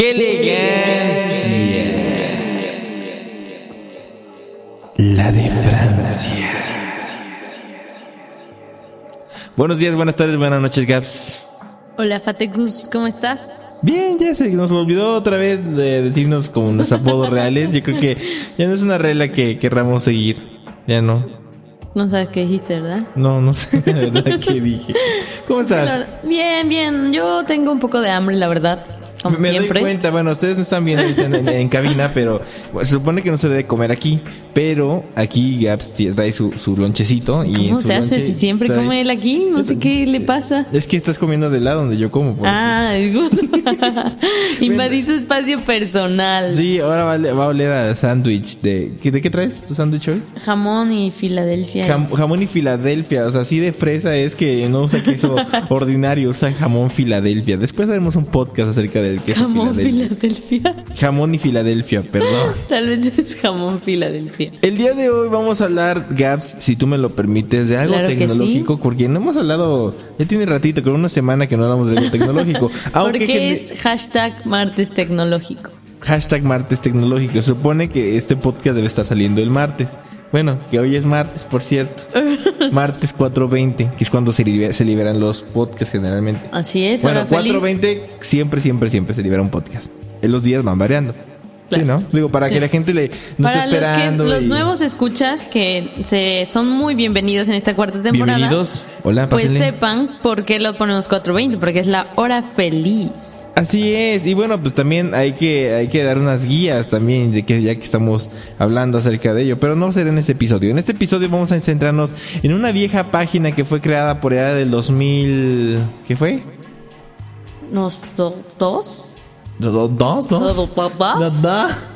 ¡Qué elegancia! La de Francia. Buenos días, buenas tardes, buenas noches, Gaps. Hola Fatecus, ¿cómo estás? Bien, ya se nos olvidó otra vez de decirnos como nuestros apodos reales. Yo creo que ya no es una regla que querramos seguir. Ya no. No sabes qué dijiste, ¿verdad? No, no sé la verdad qué dije. ¿Cómo estás? Bien, bien. Yo tengo un poco de hambre, la verdad. Como me siempre. doy cuenta, bueno, ustedes no están viendo ahorita en, en, cabina, pero se supone que no se debe comer aquí, pero aquí Gaps trae su, su lonchecito. Y ¿Cómo en su se hace si siempre trae- come él aquí? No sé qué le pasa. Es que estás comiendo del lado donde yo como. por eso. Ah, digo. invadí su espacio personal. Sí, ahora va, va a oler a sándwich de... ¿qué- ¿De qué traes tu sándwich hoy? Jamón y Filadelfia. Jam- jamón y Filadelfia, o sea, así de fresa es que no usa queso ordinario, usa jamón Filadelfia. Después haremos un podcast acerca del queso jamón Filadelfia. Filadelfia. Jamón y Filadelfia, perdón. Tal vez es jamón Filadelfia. El día de hoy vamos a hablar, Gaps, si tú me lo permites, de algo Claro tecnológico, porque no hemos hablado, ya tiene ratito, con una semana que no hablamos de algo tecnológico. Aunque Porque es hashtag martes tecnológico. hashtag martes tecnológico. Se supone que este podcast debe estar saliendo el martes. Bueno, que hoy es martes, por cierto. martes 4.20, que es cuando se, libe- se liberan los podcasts generalmente. Así es, Bueno, hora feliz. 4.20 siempre, siempre, siempre se libera un podcast. Eh, Los días van variando. Sí, ¿no? Digo, para que la gente le no Para esté los, que, esperando. los y- nuevos escuchas que se son muy bienvenidos en esta cuarta temporada. Bienvenidos. Hola, Pues pásenle. sepan por qué lo ponemos 420, porque es la hora feliz. Así es, y bueno, pues también hay que, hay que dar unas guías también, de que ya que estamos hablando acerca de ello, pero no será en este episodio. En este episodio vamos a centrarnos en una vieja página que fue creada por allá del 2000, ¿qué fue? ¿Nos do- dos? ¿Do- do- ¿Dos? ¿Dos?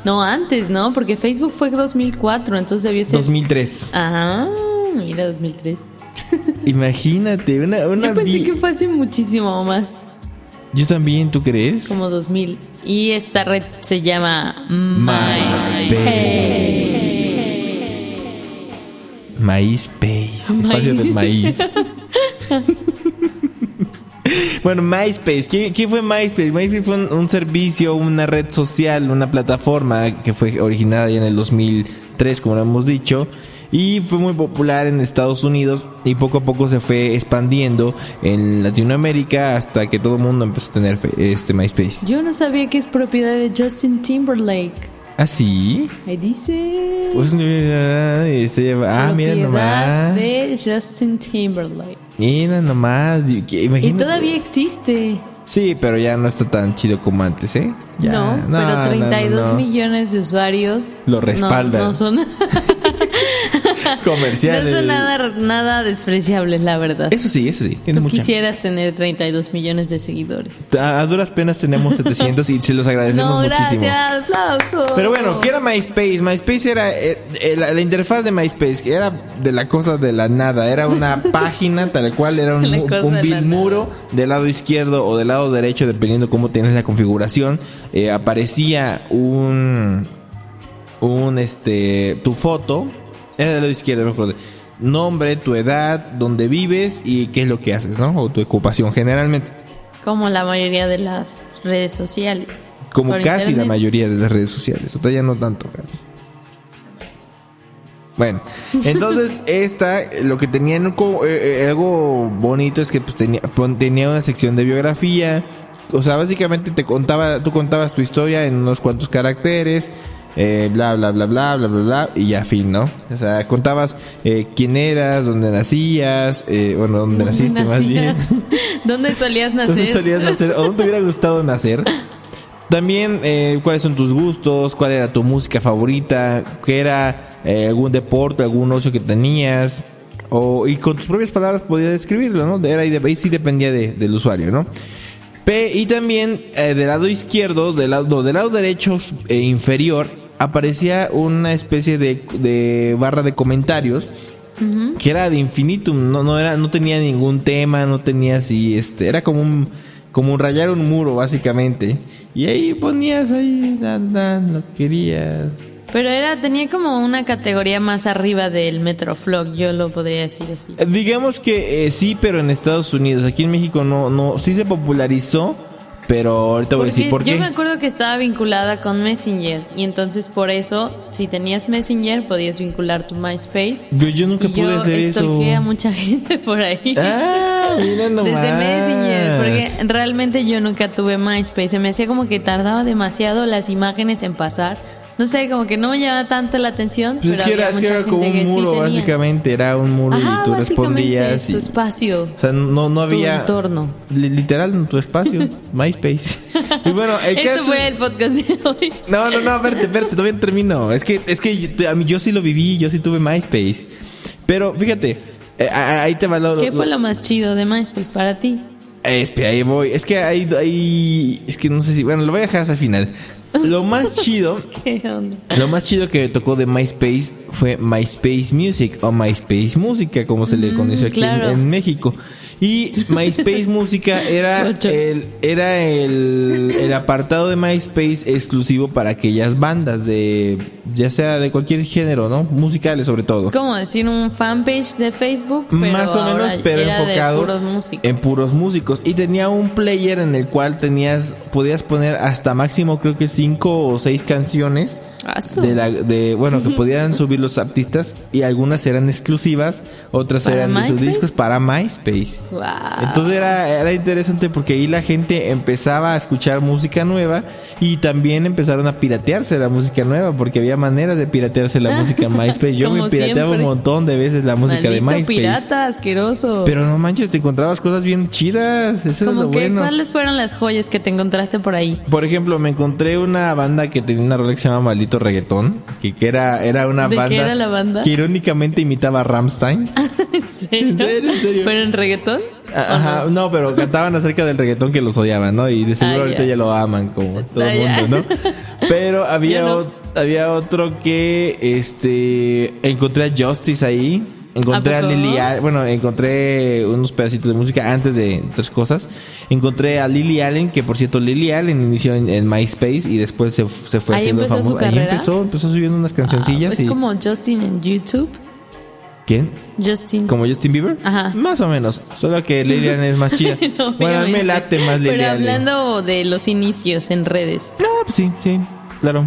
No, antes, ¿no? Porque Facebook fue 2004, entonces debió ser... 2003. Ah, mira, 2003. Imagínate, una, una Yo pensé vi- que fue hace muchísimo más, Yo también, ¿tú crees? como 2000. Y esta red se llama MySpace. MySpace. Espacio de maíz. Bueno, MySpace. ¿Qué, qué fue MySpace? MySpace fue un, un servicio, una red social, una plataforma que fue originada ya en el 2003, como lo hemos dicho. Y fue muy popular en Estados Unidos y poco a poco se fue expandiendo en Latinoamérica hasta que todo el mundo empezó a tener este MySpace. Yo no sabía que es propiedad de Justin Timberlake. ¿Ah, sí? Ahí dice... Pues, eh, ah, mira nomás. de Justin Timberlake. Mira nomás. y- que- Y imagínate. todavía existe. Sí, pero ya no está tan chido como antes, ¿eh? Ya, no, no, pero no, 32 no, no. millones de usuarios Lo respaldan. No, son, no Comerciales. son nada, nada despreciables, la verdad. Eso sí, eso sí. Tú mucha. quisieras tener 32 millones de seguidores. A, a duras penas tenemos 700 y se los agradecemos No, muchísimo. gracias, aplausos. Pero bueno, ¿qué era MySpace? MySpace era eh, eh, la, la interfaz de MySpace, que era de la cosa de la nada. Era una página tal cual, era un, un de vil la nada. muro del lado izquierdo o del lado derecho, dependiendo cómo tienes la configuración. eh, aparecía un, un este, tu foto, era del lado izquierdo, me acuerdo. Nombre, tu edad, dónde vives y qué es lo que haces, ¿no? O tu ocupación generalmente. Como la mayoría de las redes sociales. Como casi la internet. mayoría de las redes sociales. O todavía no tanto, casi. Bueno, entonces esta, lo que tenía en co- eh, eh, algo bonito es que pues tenía, tenía una sección de biografía. O sea, básicamente te contaba, tú contabas tu historia en unos cuantos caracteres, eh, bla, bla, bla, bla, bla, bla, bla, y ya fin, ¿no? O sea, contabas eh, quién eras, dónde nacías, eh, bueno, dónde naciste más bien. Nacías. ¿Dónde solías nacer? ¿Dónde solías nacer? ¿O dónde te hubiera gustado nacer? También, eh, cuáles son tus gustos, cuál era tu música favorita, qué era eh, algún deporte, algún ocio que tenías, o, y con tus propias palabras podías describirlo, ¿no? Era, de- ahí sí dependía de- del usuario, ¿no? P y también eh, del lado izquierdo, del lado, no, del lado derecho e inferior, aparecía una especie de, de barra de comentarios que era de infinitum, no, no era, no tenía ningún tema, no tenía así, este, era como un, como un rayar un muro básicamente. Y ahí ponías ahí, dan, dan, lo que querías. Pero era, tenía como una categoría más arriba del Metroflog, yo lo podría decir así. Eh, Digamos que eh, sí, pero en Estados Unidos, aquí en México no, no, sí se popularizó, pero ahorita voy a decir por qué. yo me acuerdo que estaba vinculada con Messenger y entonces por eso, si tenías Messenger, podías vincular tu MySpace. Yo, yo nunca y pude yo hacer eso. stalkeé a mucha gente por ahí. Ah, mira nomás. Desde Messenger, porque realmente yo nunca tuve MySpace. Se me hacía como que tardaba demasiado las imágenes en pasar. No sé, como que no me llamaba tanto la atención. Pues es que era, es que mucha era como un sí muro, tenía. básicamente. Era un muro Ajá, y tú respondías. Y, tu espacio. o sea, no, no Tu había. entorno. li- Literal, tu espacio. MySpace. Y bueno, el Esto caso. fue el podcast de hoy. No, no, no, espérate, espérate, todavía no termino. Es que, es que yo, a mí, yo sí lo viví, yo sí tuve MySpace. Pero fíjate, eh, ahí te va lo. ¿Qué fue lo- más chido de MySpace para ti? Espera, ahí voy. Es que hay, hay. Es que no sé si. Bueno, lo voy a dejar hasta el final. Lo más chido. ¿Qué onda? Lo más chido que tocó de MySpace fue MySpace Music o MySpace Música, como se le conoce aquí en, México. Y MySpace Música era el, era el, el apartado de MySpace exclusivo para aquellas bandas de, ya sea de cualquier género, ¿no? Musicales sobre todo. Como decir un fanpage de Facebook, pero Más o menos, pero era enfocado de puros músicos. en puros músicos. Y tenía un player en el cual tenías, podías poner hasta máximo creo que cinco o seis canciones. De la, de, bueno, que podían subir los artistas y algunas eran exclusivas, otras ¿Para eran de sus discos para MySpace. Guau. Entonces era, era interesante porque ahí la gente empezaba a escuchar música nueva y también empezaron a piratearse la música nueva porque había maneras de piratearse la música en MySpace. Yo me pirateaba un montón de veces la música de MySpace. pirata, asqueroso. Pero no manches, te encontrabas cosas bien chidas. Eso es lo que, bueno. ¿cuáles fueron las joyas que te encontraste por ahí? Por ejemplo, me encontré una banda que tenía una rola que se llama Maldito Reggaetón. Que, que era, era una ¿De qué banda. era la banda? Que irónicamente imitaba a Ramstein. ¿En serio? ¿En serio? ¿En serio? ¿Pero en reggaetón? ¿O Ajá, no? no, pero cantaban acerca del reggaetón que los odiaban, ¿no? Y de seguro Ah, ahorita ya. ya lo aman como todo Ah, el mundo, ¿no? Pero había, no. ot- había otro que, este, encontré a Justice ahí. Encontré ¿A a? Lily Allen, bueno, encontré unos pedacitos de música antes de otras cosas. Encontré a Lily Allen, que por cierto Lily Allen inició en, en MySpace y después se, se fue ¿Ahí haciendo famosa. Ahí empezó, empezó subiendo unas Ah, cancioncillas es y... como Justin en YouTube. ¿Quién? Justin. ¿Como Justin Bieber? Ajá. Más o menos. Solo que Lily Allen es más chida. No, bueno, a me late más Lily Pero Allen. hablando de los inicios en redes. No, pues sí, sí, claro.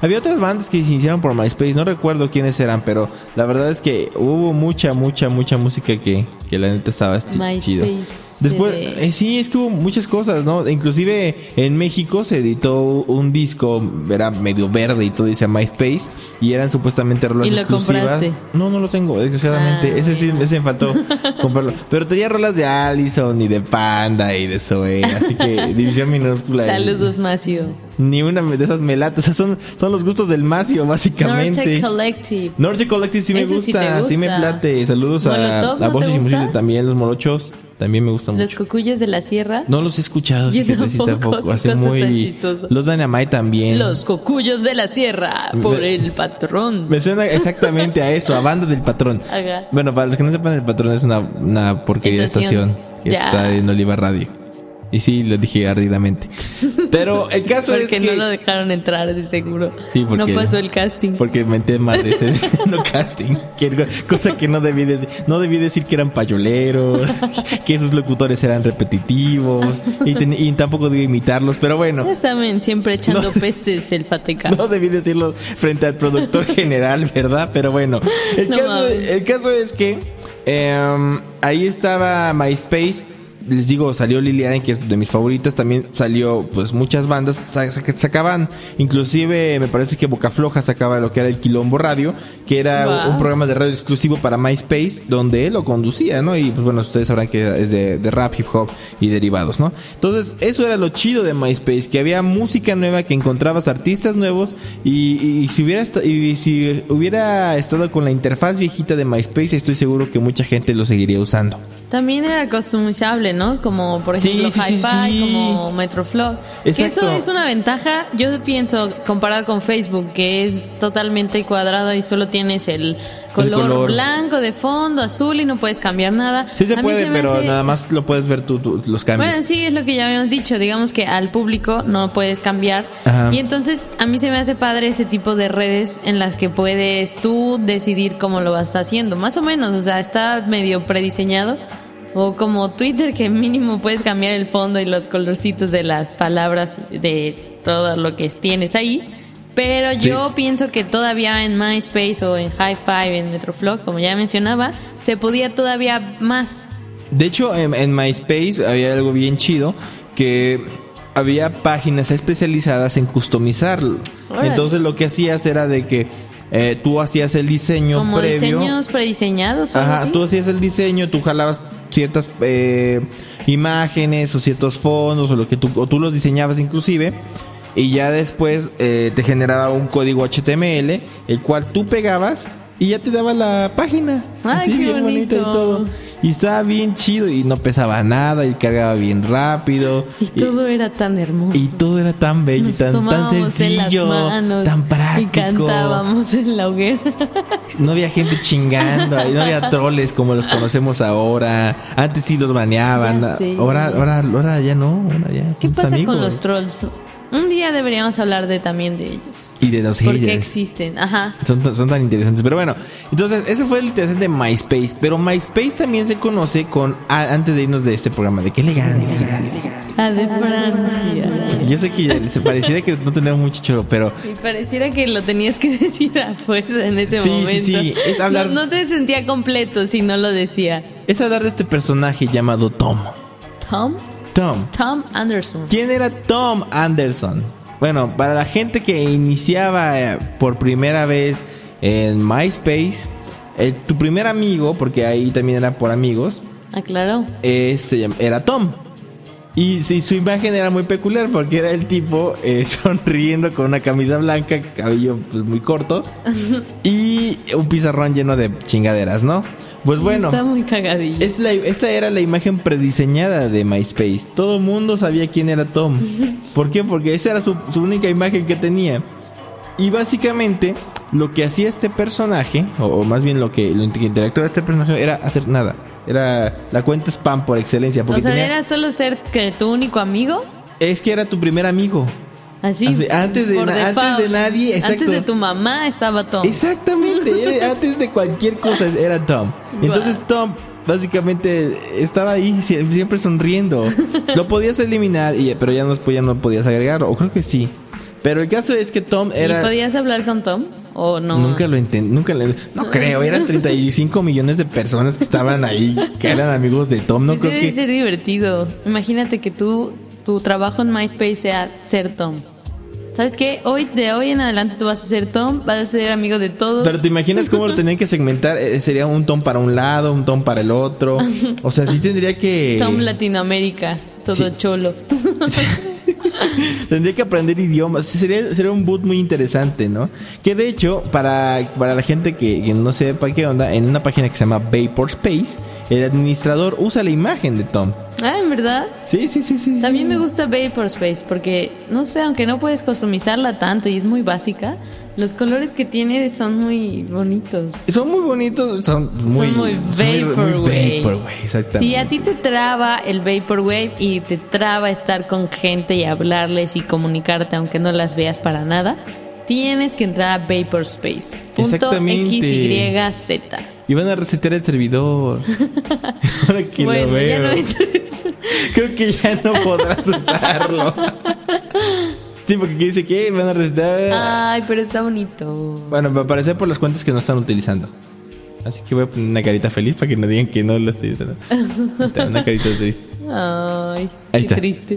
Había otras bandas que se iniciaron por MySpace, no recuerdo quiénes eran, pero la verdad es que hubo mucha, mucha, mucha música que, que la neta estaba chi- chido. Después, de- eh, sí, es que hubo muchas cosas, ¿no? Inclusive en México se editó un disco, era medio verde y todo dice MySpace, y eran supuestamente rolas ¿Y lo exclusivas. compraste? No, no lo tengo, desgraciadamente. Ah, ese sí, ese me faltó comprarlo. Pero tenía rolas de Allison y de Panda y de Zoe, así que división minúscula. Saludos, Macio. ni una de esas me late. O sea, son, son los gustos del Macio, básicamente. Norte Collective. Norte Collective sí me gusta, sí, me plate. Saludos a, Molotov, a ¿no Voces y Música también, los morochos. También me gustan Los mucho. cocuyos de la sierra. No los he escuchado, Yo fíjate, sí, tampoco, tampoco. Hace muy. Los Dynamite también. Los cocuyos de la sierra. Por Me- el patrón. Me suena exactamente a eso, a Banda del Patrón. Ajá. Bueno, para los que no sepan, el Patrón es una, una porquería de Estación. estación que Ya. está en Oliva Radio. Y sí, lo dije ardidamente. Pero el caso es Porque que... no lo dejaron entrar, de seguro. Sí, porque- No pasó el casting. Porque menté madres en no casting. Cosa que no debí decir. No debí decir que eran payoleros, que esos locutores eran repetitivos. Y, ten- y tampoco debí imitarlos. Pero bueno, Ya saben, siempre echando No. pestes el Fateca. no debí decirlo frente al productor general, ¿verdad? Pero bueno, el, No caso, mames. el caso es que em, ahí estaba MySpace. Les digo, salió Allen, que es de mis favoritas. También salió, pues, muchas bandas. Sa- sa- Sacaban, inclusive, me parece que Boca Floja sacaba lo que era el Quilombo Radio, que era Wow. un programa de radio exclusivo para MySpace, donde él lo conducía, ¿no? Y, pues, bueno, ustedes sabrán que es de, de rap, hip hop y derivados, ¿no? Entonces, eso era lo chido de MySpace, que había música nueva, que encontrabas artistas nuevos, y, y si hubiera, y si hubiera estado con la interfaz viejita de MySpace, estoy seguro que mucha gente lo seguiría usando. También era customizable, ¿no? Como por ejemplo sí, sí, Hi-Fi, sí. como Metroflog. Que eso es una ventaja, yo pienso, comparado con Facebook, que es totalmente cuadrado y solo tienes el color, color. blanco de fondo, azul y no puedes cambiar nada. Sí se A puede, me pero hace- nada más lo puedes ver tú, tú, los cambios. Bueno, sí, es lo que ya habíamos dicho. Digamos que al público no puedes cambiar. Ajá. Y entonces a mí se me hace padre ese tipo de redes en las que puedes tú decidir cómo lo vas haciendo. Más o menos, o sea, está medio prediseñado. O como Twitter, que mínimo puedes cambiar el fondo y los colorcitos de las palabras de todo lo que tienes ahí. Pero yo pienso que todavía en MySpace o en Hi-Fi, en Metroflog, como ya mencionaba, se podía todavía más. De hecho, en, en MySpace había algo bien chido que había páginas especializadas en customizar. Órale. Entonces lo que hacías era de que eh, tú hacías el diseño Como previo. diseños prediseñados. o Ajá, así. tú hacías el diseño, tú jalabas ciertas eh, imágenes o ciertos fondos o lo que tú, o tú los diseñabas inclusive y ya después eh, te generaba un código HTML el cual tú pegabas y ya te daba la página. Ay, así qué bien bonita y bonito. todo. Y estaba bien chido y no pesaba nada y cargaba bien rápido. Y todo era tan hermoso. y todo era tan bello, Nos tan, tan sencillo, manos tan práctico. Y cantábamos en la hoguera. No había gente chingando, ahí no había troles como los conocemos ahora. Antes sí los baneaban. Ahora, ahora, ahora ya no. Ahora ya ¿Qué pasa amigos. con los trolls? Un día deberíamos hablar de también de ellos. Y de los ¿Por qué haters. existen? Ajá. Son, tan- son tan interesantes. Pero bueno, entonces, ese fue el interesante de MySpace. Pero MySpace también se conoce con, a- antes de irnos de este programa, de qué elegancia. Ah, de Francia. Yo sé que se pareciera que no tenemos mucho choro, pero Y pareciera que lo tenías que decir a fuerza en ese Sí, sí, momento. sí, es hablar- No, no te sentía completo si no lo decía. es hablar de este personaje llamado Tom. Tom. Tom. Tom Anderson. ¿Quién era Tom Anderson? Bueno, para la gente que iniciaba eh, por primera vez en MySpace, eh, tu primer amigo, porque ahí también era por amigos, Aclaró. eh, se llam- era Tom. Y sí, su imagen era muy peculiar porque era el tipo eh, sonriendo con una camisa blanca, cabello pues, muy corto y un pizarrón lleno de chingaderas, ¿no? Pues bueno. Está muy cagadillo. Es la- esta era la imagen prediseñada de MySpace. Todo mundo sabía quién era Tom. ¿Por qué? Porque esa era su, su única imagen que tenía. Y básicamente lo que hacía este personaje, o, o más bien lo que, lo que interactuaba este personaje era hacer nada. Era la cuenta spam por excelencia. Porque o sea, tenía- era solo ser que tu único amigo. es que era tu primer amigo. Así. Así, antes de na- antes de nadie, exacto. Antes de tu mamá estaba Tom. Exactamente, era- antes de cualquier cosa era Tom. Entonces Tom básicamente estaba ahí sie- siempre sonriendo. Lo podías eliminar, y, pero ya no, ya no podías agregar, o creo que sí. Pero el caso es que Tom ¿Y era... podías hablar con Tom? ¿O no? Nunca lo entendí, nunca le... No creo, eran 35 millones de personas que estaban ahí, que eran amigos de Tom, no Sí, creo debe que... ser divertido. Imagínate que tú, tu trabajo en MySpace sea ser Tom. ¿Sabes qué? Hoy, de hoy en adelante tú vas a ser Tom, vas a ser amigo de todos. Pero te imaginas cómo lo tenían que segmentar, Eh, sería un Tom para un lado, un Tom para el otro. O sea, sí tendría que... Tom Latinoamérica, todo Sí. cholo. Tendría que aprender idiomas. Sería, sería un boot muy interesante, ¿no? Que de hecho, para, para la gente que, que no sepa qué onda, en una página que se llama Vapor Space, el administrador usa la imagen de Tom. Ah, ¿en verdad? Sí, sí, sí, sí. También me gusta Vaporspace porque, no sé, aunque no puedes customizarla tanto y es muy básica, los colores que tiene son muy bonitos. Son muy bonitos, son muy, son muy Vaporwave. Vaporwave, exactamente. Si a ti te traba el Vaporwave y te traba estar con gente y hablarles y comunicarte aunque no las veas para nada, tienes que entrar a Vaporspace. Punto Exactamente. XYZ. Y van a resetear el servidor. Ahora que Bueno, lo ya veo. no me interesa. Creo que ya no podrás usarlo. sí, porque dice que van a resetear. Ay, pero está bonito. Bueno, va a aparecer por las cuentas que no están utilizando. Así que voy a poner una carita feliz para que no digan que no lo estoy usando. Está, una carita triste. Ay, Ahí qué está. triste.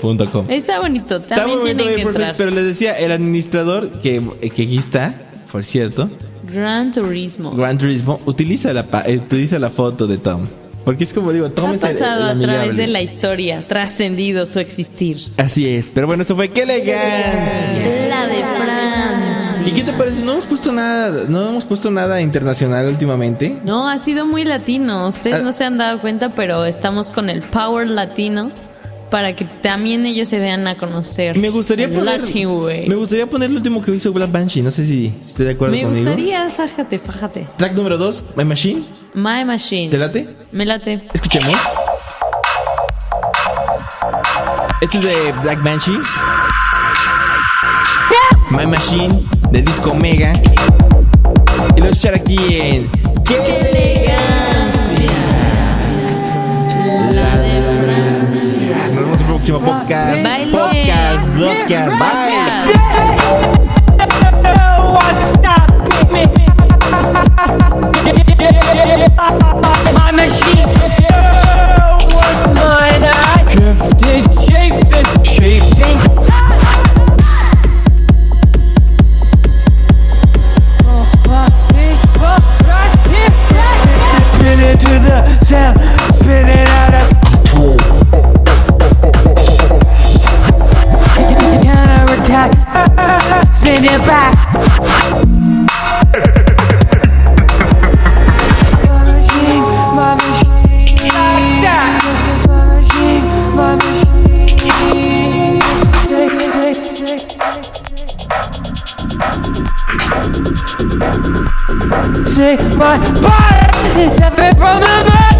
Tristeza.com. Está bonito, Está también muy bonito, tienen que entrar. pero les decía, el administrador que, que aquí está, por cierto, Gran Turismo. Gran Turismo, utiliza la, utiliza la foto de Tom. Porque es como digo, Tom ha es el- pasado el a través de la historia, trascendido su existir. Así es, pero bueno, esto fue ¡Qué elegancia! La de Francia. ¿Y qué te parece? No hemos puesto puesto nada, no hemos puesto nada internacional últimamente. No, ha sido muy latino. Ustedes Ah. no se han dado cuenta, pero estamos con el power latino para que también ellos se den a conocer. Me gustaría poner, Latin way. me gustaría poner el último que hizo Black Banshee. No sé si, si estoy de acuerdo Me conmigo. gustaría, fájate, fájate. Track número 2, My Machine. My Machine. ¿Te late? Me late. Escuchemos. Este es de Black Banshee. My Machine, de Disco Mega. Y lo voy a echar aquí en. ¡Qué! Nos vemos en el próximo podcast. Baile. Podcast, podcast. Bye. What stops me? My machine was mine. I drifted shapes and shaping. Take my body, it's a it from the back.